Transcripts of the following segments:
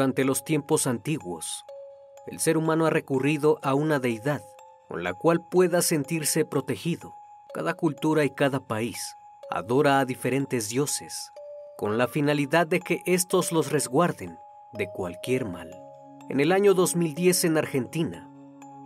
Durante los tiempos antiguos, el ser humano ha recurrido a una deidad con la cual pueda sentirse protegido. Cada cultura y cada país adora a diferentes dioses con la finalidad de que éstos los resguarden de cualquier mal. En el año 2010 en Argentina,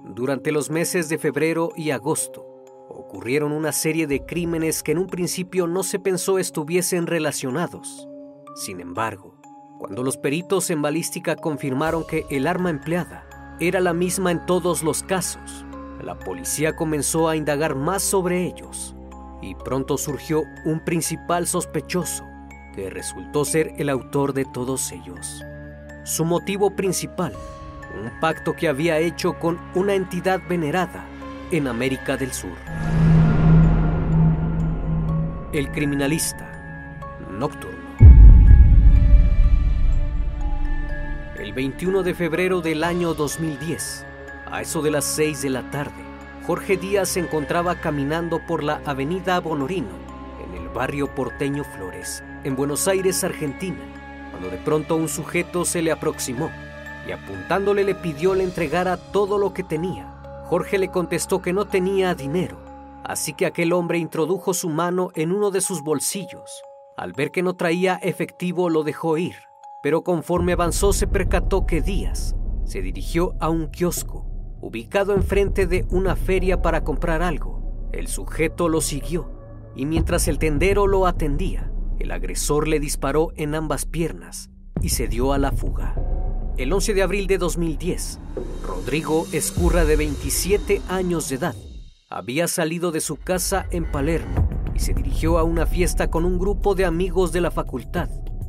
durante los meses de febrero y agosto, ocurrieron una serie de crímenes que en un principio no se pensó estuviesen relacionados. Sin embargo, cuando los peritos en balística confirmaron que el arma empleada era la misma en todos los casos, la policía comenzó a indagar más sobre ellos y pronto surgió un principal sospechoso que resultó ser el autor de todos ellos. Su motivo principal, un pacto que había hecho con una entidad venerada en América del Sur. El criminalista nocturno. 21 de febrero del año 2010, a eso de las 6 de la tarde, Jorge Díaz se encontraba caminando por la avenida Bonorino, en el barrio porteño Flores, en Buenos Aires, Argentina, cuando de pronto un sujeto se le aproximó y apuntándole le pidió le entregara todo lo que tenía. Jorge le contestó que no tenía dinero, así que aquel hombre introdujo su mano en uno de sus bolsillos. Al ver que no traía efectivo lo dejó ir, pero conforme avanzó se percató que Díaz se dirigió a un kiosco ubicado enfrente de una feria para comprar algo. El sujeto lo siguió y mientras el tendero lo atendía, el agresor le disparó en ambas piernas y se dio a la fuga. El 11 de abril de 2010, Rodrigo Escurra, de 27 años de edad, había salido de su casa en Palermo y se dirigió a una fiesta con un grupo de amigos de la facultad.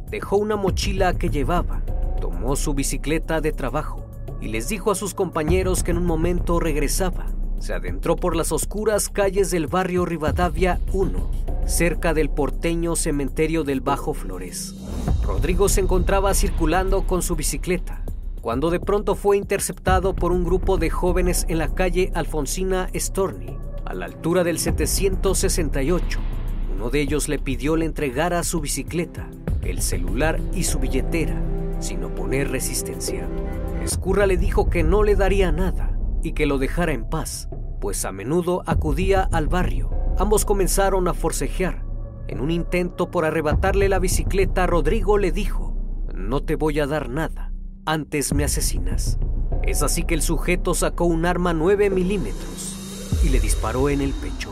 Dejó una mochila que llevaba, tomó su bicicleta de trabajo y les dijo a sus compañeros que en un momento regresaba. Se adentró por las oscuras calles del barrio Rivadavia 1, cerca del porteño cementerio del Bajo Flores. Rodrigo se encontraba circulando con su bicicleta, cuando de pronto fue interceptado por un grupo de jóvenes en la calle Alfonsina Storni, a la altura del 768, Uno de ellos le pidió le entregara su bicicleta, el celular y su billetera, sin oponer resistencia. Escurra le dijo que no le daría nada y que lo dejara en paz, pues a menudo acudía al barrio. Ambos comenzaron a forcejear. En un intento por arrebatarle la bicicleta, Rodrigo le dijo, no te voy a dar nada, antes me asesinas. Es así que el sujeto sacó un arma 9 milímetros y le disparó en el pecho,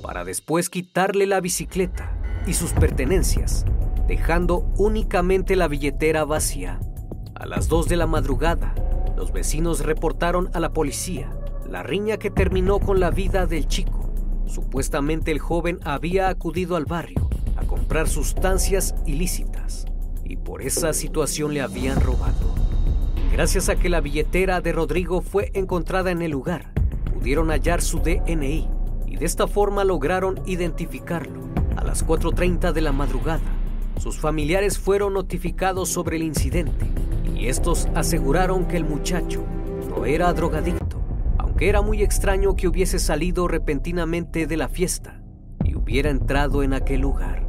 para después quitarle la bicicleta y sus pertenencias, dejando únicamente la billetera vacía. A las 2 de la madrugada, los vecinos reportaron a la policía la riña que terminó con la vida del chico. Supuestamente el joven había acudido al barrio a comprar sustancias ilícitas y por esa situación le habían robado. Gracias a que la billetera de Rodrigo fue encontrada en el lugar, pudieron hallar su DNI y de esta forma lograron identificarlo. A las 4.30 de la madrugada, sus familiares fueron notificados sobre el incidente y estos aseguraron que el muchacho no era drogadicto, aunque era muy extraño que hubiese salido repentinamente de la fiesta y hubiera entrado en aquel lugar.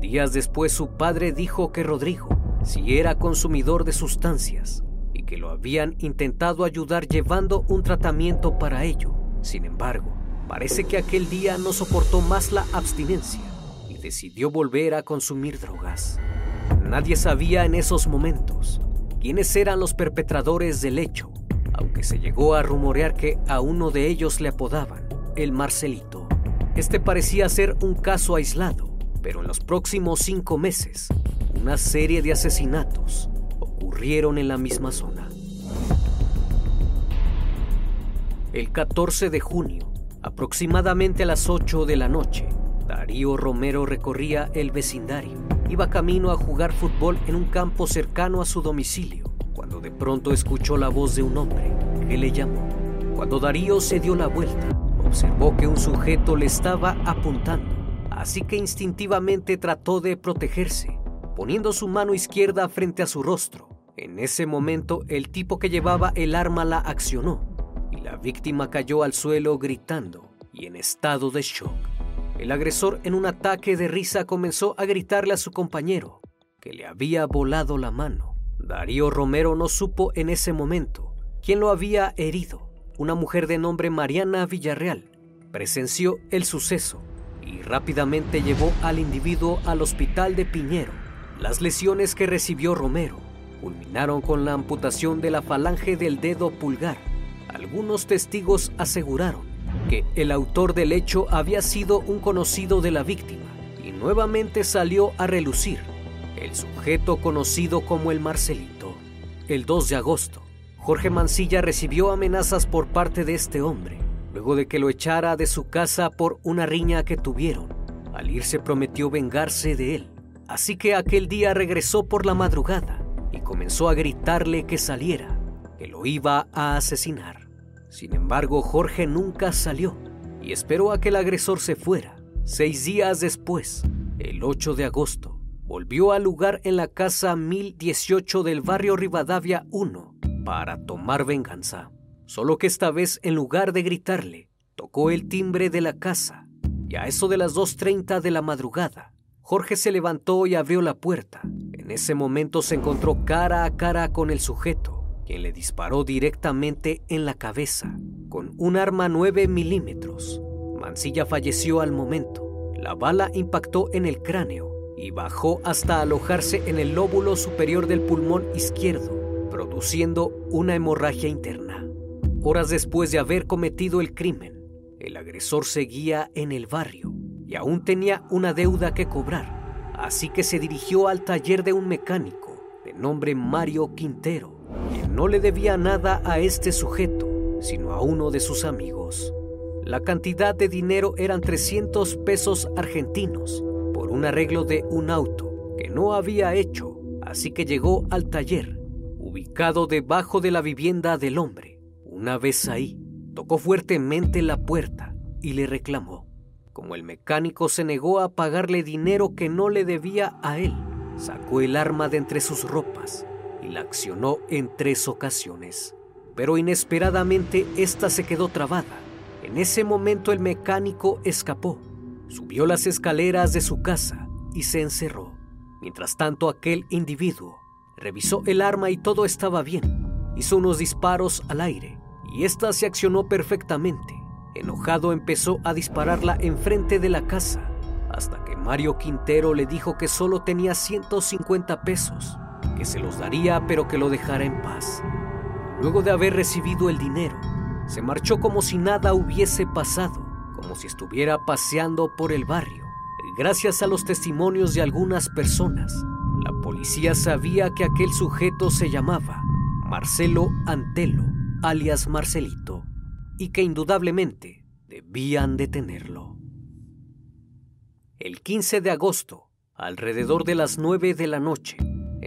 Días después su padre dijo que Rodrigo, si era consumidor de sustancias, y que lo habían intentado ayudar llevando un tratamiento para ello. Sin embargo, parece que aquel día no soportó más la abstinencia y decidió volver a consumir drogas. Nadie sabía en esos momentos quiénes eran los perpetradores del hecho, aunque se llegó a rumorear que a uno de ellos le apodaban el Marcelito. Este parecía ser un caso aislado, pero en los próximos cinco meses, una serie de asesinatos ocurrieron en la misma zona. El 14 de junio, aproximadamente a las 8 de la noche, Darío Romero recorría el vecindario. Iba camino a jugar fútbol en un campo cercano a su domicilio, cuando de pronto escuchó la voz de un hombre que le llamó. Cuando Darío se dio la vuelta, observó que un sujeto le estaba apuntando, así que instintivamente trató de protegerse, poniendo su mano izquierda frente a su rostro. En ese momento, el tipo que llevaba el arma la accionó víctima cayó al suelo gritando y en estado de shock. El agresor en un ataque de risa comenzó a gritarle a su compañero que le había volado la mano. Darío Romero no supo en ese momento quién lo había herido. Una mujer de nombre Mariana Villarreal presenció el suceso y rápidamente llevó al individuo al hospital de Piñero. Las lesiones que recibió Romero culminaron con la amputación de la falange del dedo pulgar. Algunos testigos aseguraron que el autor del hecho había sido un conocido de la víctima y nuevamente salió a relucir el sujeto conocido como el Marcelito. El 2 de agosto, Jorge Mancilla recibió amenazas por parte de este hombre, luego de que lo echara de su casa por una riña que tuvieron. Al irse prometió vengarse de él, así que aquel día regresó por la madrugada y comenzó a gritarle que saliera, que lo iba a asesinar. Sin embargo, Jorge nunca salió y esperó a que el agresor se fuera. Seis días después, el 8 de agosto, volvió al lugar en la casa 1018 del barrio Rivadavia 1 para tomar venganza. Solo que esta vez, en lugar de gritarle, tocó el timbre de la casa y a eso de las 2.30 de la madrugada, Jorge se levantó y abrió la puerta. En ese momento se encontró cara a cara con el sujeto le disparó directamente en la cabeza con un arma 9 milímetros. Mancilla falleció al momento. La bala impactó en el cráneo y bajó hasta alojarse en el lóbulo superior del pulmón izquierdo, produciendo una hemorragia interna. Horas después de haber cometido el crimen, el agresor seguía en el barrio y aún tenía una deuda que cobrar, así que se dirigió al taller de un mecánico de nombre Mario Quintero quien no le debía nada a este sujeto, sino a uno de sus amigos. La cantidad de dinero eran 300 pesos argentinos por un arreglo de un auto que no había hecho, así que llegó al taller, ubicado debajo de la vivienda del hombre. Una vez ahí, tocó fuertemente la puerta y le reclamó. Como el mecánico se negó a pagarle dinero que no le debía a él, sacó el arma de entre sus ropas y la accionó en tres ocasiones. Pero inesperadamente esta se quedó trabada. En ese momento el mecánico escapó. subió las escaleras de su casa y se encerró. Mientras tanto, aquel individuo revisó el arma y todo estaba bien. Hizo unos disparos al aire y ésta se accionó perfectamente. Enojado empezó a dispararla enfrente de la casa hasta que Mario Quintero le dijo que solo tenía 150 pesos, que se los daría pero que lo dejara en paz. Luego de haber recibido el dinero, se marchó como si nada hubiese pasado, como si estuviera paseando por el barrio. Gracias a los testimonios de algunas personas, la policía sabía que aquel sujeto se llamaba Marcelo Antelo, alias Marcelito, y que indudablemente debían detenerlo. El 15 de agosto, alrededor de las 9 de la noche,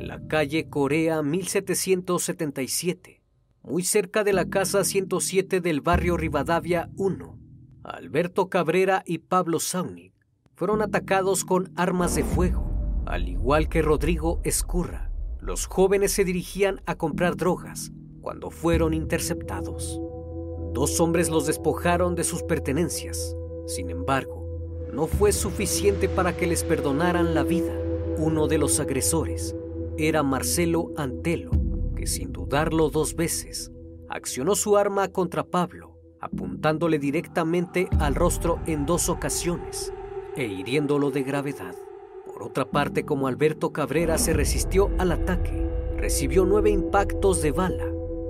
en la calle Corea 1777, muy cerca de la casa 107 del barrio Rivadavia 1, Alberto Cabrera y Pablo Saunic fueron atacados con armas de fuego, al igual que Rodrigo Escurra. Los jóvenes se dirigían a comprar drogas cuando fueron interceptados. Dos hombres los despojaron de sus pertenencias. Sin embargo, no fue suficiente para que les perdonaran la vida. Uno de los agresores era Marcelo Antelo, que sin dudarlo dos veces, accionó su arma contra Pablo, apuntándole directamente al rostro en dos ocasiones e hiriéndolo de gravedad. Por otra parte, como Alberto Cabrera se resistió al ataque, recibió nueve impactos de bala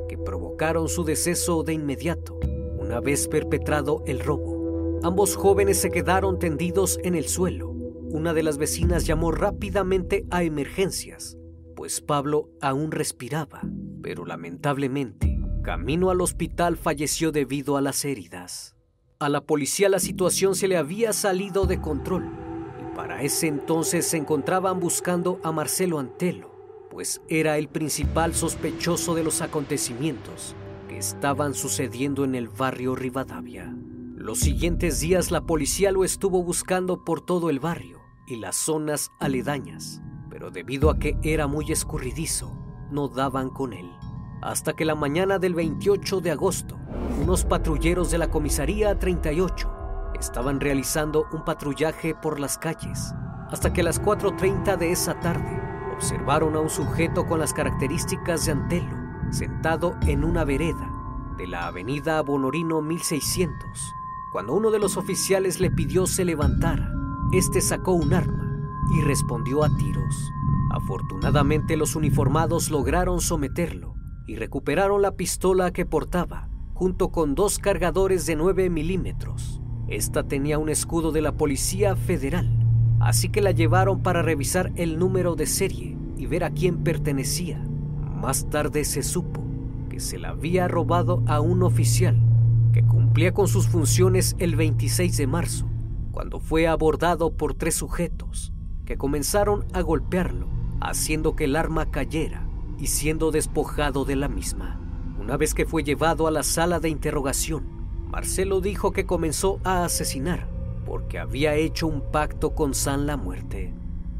que provocaron su deceso de inmediato, una vez perpetrado el robo. Ambos jóvenes se quedaron tendidos en el suelo. Una de las vecinas llamó rápidamente a emergencias, pues Pablo aún respiraba, pero lamentablemente, camino al hospital falleció debido a las heridas. A la policía la situación se le había salido de control y para ese entonces se encontraban buscando a Marcelo Antelo, pues era el principal sospechoso de los acontecimientos que estaban sucediendo en el barrio Rivadavia. Los siguientes días la policía lo estuvo buscando por todo el barrio y las zonas aledañas, debido a que era muy escurridizo, no daban con él. Hasta que la mañana del 28 de agosto, unos patrulleros de la comisaría 38 estaban realizando un patrullaje por las calles, hasta que a las 4.30 de esa tarde observaron a un sujeto con las características de Antelo, sentado en una vereda de la avenida Bonorino 1600 cuando uno de los oficiales le pidió se levantara, este sacó un arma y respondió a tiros. Afortunadamente los uniformados lograron someterlo y recuperaron la pistola que portaba, junto con dos cargadores de 9 milímetros. Esta tenía un escudo de la Policía Federal, así que la llevaron para revisar el número de serie y ver a quién pertenecía. Más tarde se supo que se la había robado a un oficial que cumplía con sus funciones el 26 de marzo, cuando fue abordado por tres sujetos que comenzaron a golpearlo, haciendo que el arma cayera y siendo despojado de la misma. Una vez que fue llevado a la sala de interrogación, Marcelo dijo que comenzó a asesinar porque había hecho un pacto con San la Muerte,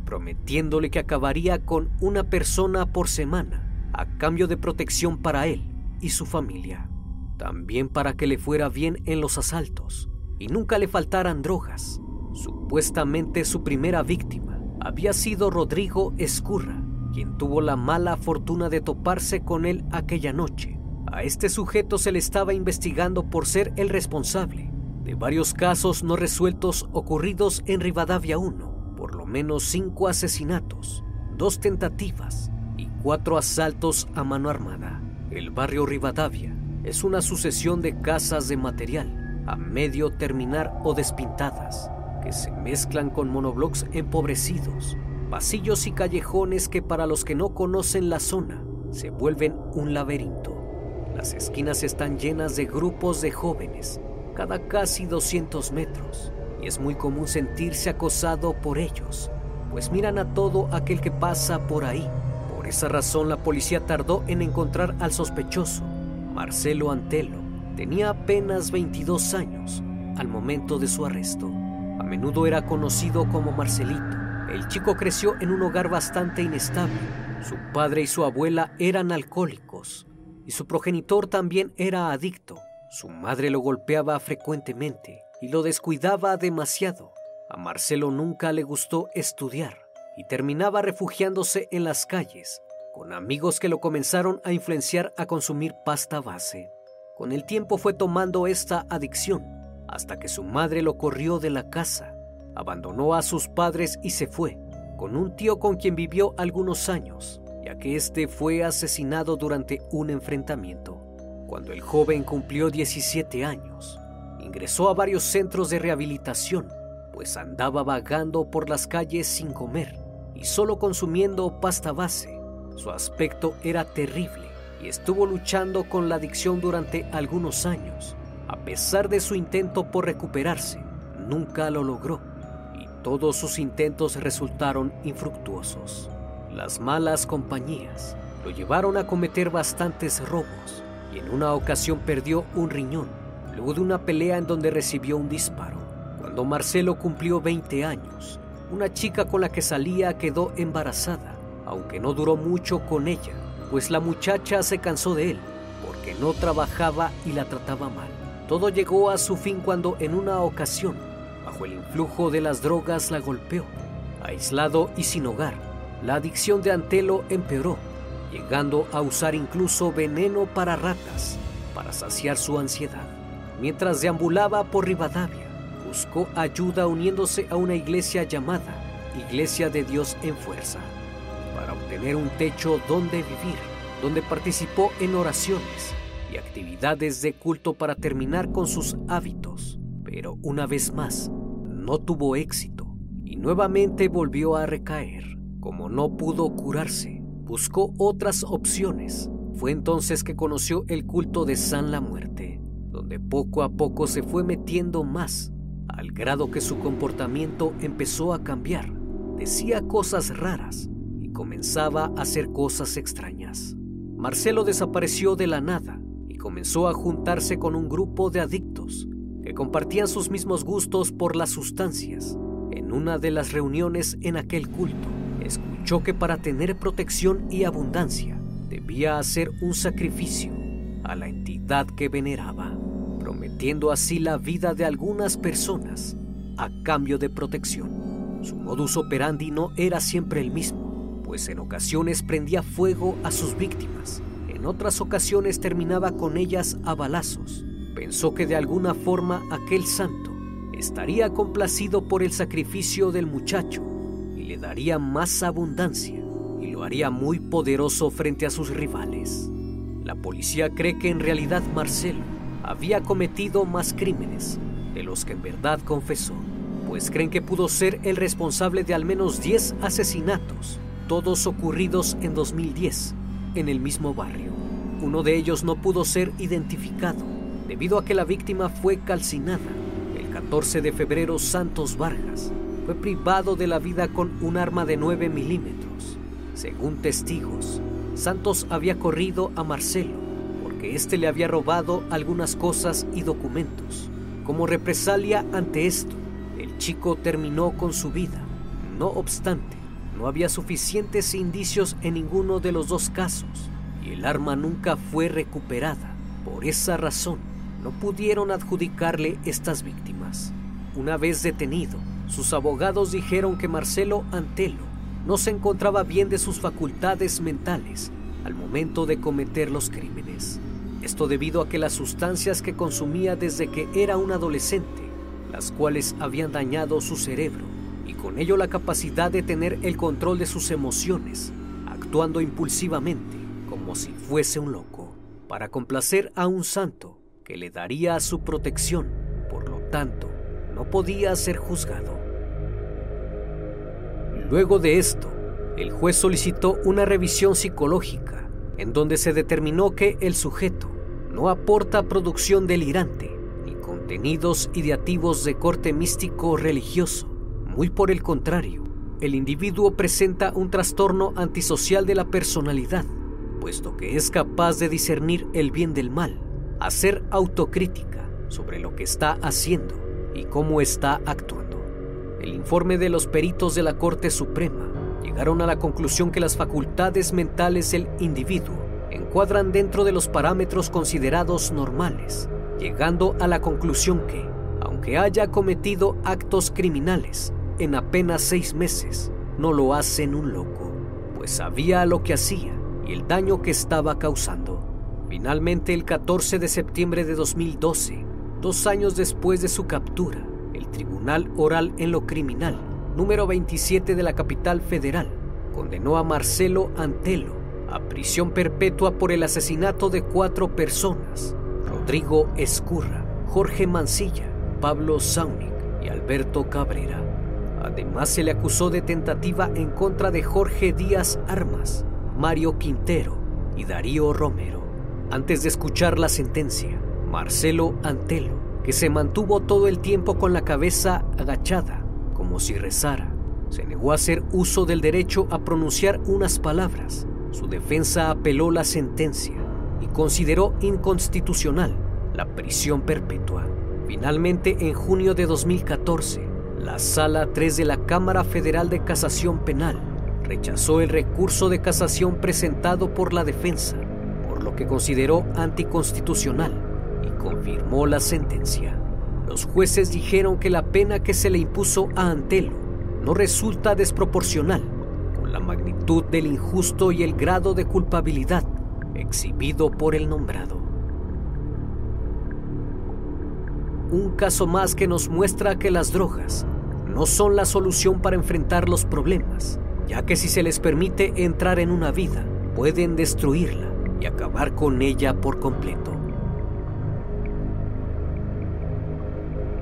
prometiéndole que acabaría con una persona por semana a cambio de protección para él y su familia también para que le fuera bien en los asaltos y nunca le faltaran drogas. Supuestamente su primera víctima había sido Rodrigo Escurra, quien tuvo la mala fortuna de toparse con él aquella noche. A este sujeto se le estaba investigando por ser el responsable de varios casos no resueltos ocurridos en Rivadavia 1, por lo menos cinco asesinatos, dos tentativas y cuatro asaltos a mano armada. El barrio Rivadavia es una sucesión de casas de material a medio terminar o despintadas que se mezclan con monoblocks empobrecidos, pasillos y callejones que para los que no conocen la zona se vuelven un laberinto. Las esquinas están llenas de grupos de jóvenes, cada casi 200 metros, y es muy común sentirse acosado por ellos, pues miran a todo aquel que pasa por ahí. Por esa razón la policía tardó en encontrar al sospechoso Marcelo Antelo tenía apenas 22 años al momento de su arresto. Menudo era conocido como Marcelito. El chico creció en un hogar bastante inestable. Su padre y su abuela eran alcohólicos y su progenitor también era adicto. Su madre lo golpeaba frecuentemente y lo descuidaba demasiado, A Marcelo nunca le gustó estudiar y terminaba refugiándose en las calles con amigos que lo comenzaron a influenciar a consumir pasta base. Con el tiempo fue tomando esta adicción hasta que su madre lo corrió de la casa, abandonó a sus padres y se fue, con un tío con quien vivió algunos años, ya que este fue asesinado durante un enfrentamiento. Cuando el joven cumplió 17 años, ingresó a varios centros de rehabilitación, pues andaba vagando por las calles sin comer y solo consumiendo pasta base. Su aspecto era terrible y estuvo luchando con la adicción durante algunos años. A pesar de su intento por recuperarse, nunca lo logró y todos sus intentos resultaron infructuosos. Las malas compañías lo llevaron a cometer bastantes robos y en una ocasión perdió un riñón luego de una pelea en donde recibió un disparo. Cuando Marcelo cumplió 20 años, una chica con la que salía quedó embarazada, aunque no duró mucho con ella, pues la muchacha se cansó de él porque no trabajaba y la trataba mal. Todo llegó a su fin cuando en una ocasión, bajo el influjo de las drogas, la golpeó. Aislado y sin hogar, la adicción de Antelo empeoró, llegando a usar incluso veneno para ratas para saciar su ansiedad. Mientras deambulaba por Rivadavia, buscó ayuda uniéndose a una iglesia llamada Iglesia de Dios en Fuerza, para obtener un techo donde vivir, donde participó en oraciones actividades de culto para terminar con sus hábitos. Pero una vez más, no tuvo éxito y nuevamente volvió a recaer. Como no pudo curarse, buscó otras opciones. Fue entonces que conoció el culto de San la Muerte, donde poco a poco se fue metiendo más, al grado que su comportamiento empezó a cambiar. Decía cosas raras y comenzaba a hacer cosas extrañas. Marcelo desapareció de la nada comenzó a juntarse con un grupo de adictos que compartían sus mismos gustos por las sustancias. En una de las reuniones en aquel culto, escuchó que para tener protección y abundancia debía hacer un sacrificio a la entidad que veneraba, prometiendo así la vida de algunas personas a cambio de protección. Su modus operandi no era siempre el mismo, pues en ocasiones prendía fuego a sus víctimas, en otras ocasiones terminaba con ellas a balazos. Pensó que de alguna forma aquel santo estaría complacido por el sacrificio del muchacho y le daría más abundancia y lo haría muy poderoso frente a sus rivales. La policía cree que en realidad Marcelo había cometido más crímenes de los que en verdad confesó, pues creen que pudo ser el responsable de al menos 10 asesinatos, todos ocurridos en 2010, en el mismo barrio. Uno de ellos no pudo ser identificado debido a que la víctima fue calcinada. El 14 de febrero Santos Vargas fue privado de la vida con un arma de 9 milímetros. Según testigos, Santos había corrido a Marcelo porque éste le había robado algunas cosas y documentos. Como represalia ante esto, el chico terminó con su vida. No obstante, no había suficientes indicios en ninguno de los dos casos y el arma nunca fue recuperada. Por esa razón, no pudieron adjudicarle estas víctimas. Una vez detenido, sus abogados dijeron que Marcelo Antelo no se encontraba bien de sus facultades mentales al momento de cometer los crímenes. Esto debido a que las sustancias que consumía desde que era un adolescente, las cuales habían dañado su cerebro y con ello la capacidad de tener el control de sus emociones, actuando impulsivamente como si fuese un loco, para complacer a un santo que le daría su protección, por lo tanto, no podía ser juzgado. Luego de esto, el juez solicitó una revisión psicológica en donde se determinó que el sujeto no aporta producción delirante ni contenidos ideativos de corte místico religioso. Muy por el contrario, el individuo presenta un trastorno antisocial de la personalidad, puesto que es capaz de discernir el bien del mal, hacer autocrítica sobre lo que está haciendo y cómo está actuando. El informe de los peritos de la Corte Suprema llegaron a la conclusión que las facultades mentales del individuo encuadran dentro de los parámetros considerados normales, llegando a la conclusión que, aunque haya cometido actos criminales en apenas seis meses, no lo hacen un loco, pues sabía lo que hacía y el daño que estaba causando. Finalmente, el 14 de septiembre de 2012, dos años después de su captura, el Tribunal Oral en lo Criminal, número 27 de la capital federal, condenó a Marcelo Antelo a prisión perpetua por el asesinato de cuatro personas, Rodrigo Escurra, Jorge Mancilla, Pablo Saunic y Alberto Cabrera. Además se le acusó de tentativa en contra de Jorge Díaz Armas, Mario Quintero y Darío Romero. Antes de escuchar la sentencia, Marcelo Antelo, que se mantuvo todo el tiempo con la cabeza agachada, como si rezara, se negó a hacer uso del derecho a pronunciar unas palabras. Su defensa apeló la sentencia y consideró inconstitucional la prisión perpetua. Finalmente, en junio de 2014, la Sala 3 de la Cámara Federal de Casación Penal rechazó el recurso de casación presentado por la defensa, por lo que consideró anticonstitucional y confirmó la sentencia. Los jueces dijeron que la pena que se le impuso a Antelo no resulta desproporcional con la magnitud del injusto y el grado de culpabilidad exhibido por el nombrado. Un caso más que nos muestra que las drogas no son la solución para enfrentar los problemas, ya que si se les permite entrar en una vida, pueden destruirla y acabar con ella por completo.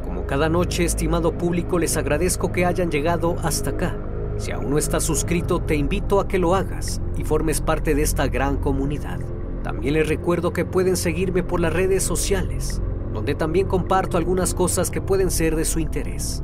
Como cada noche, estimado público, les agradezco que hayan llegado hasta acá. Si aún no estás suscrito, te invito a que lo hagas y formes parte de esta gran comunidad. También les recuerdo que pueden seguirme por las redes sociales, donde también comparto algunas cosas que pueden ser de su interés.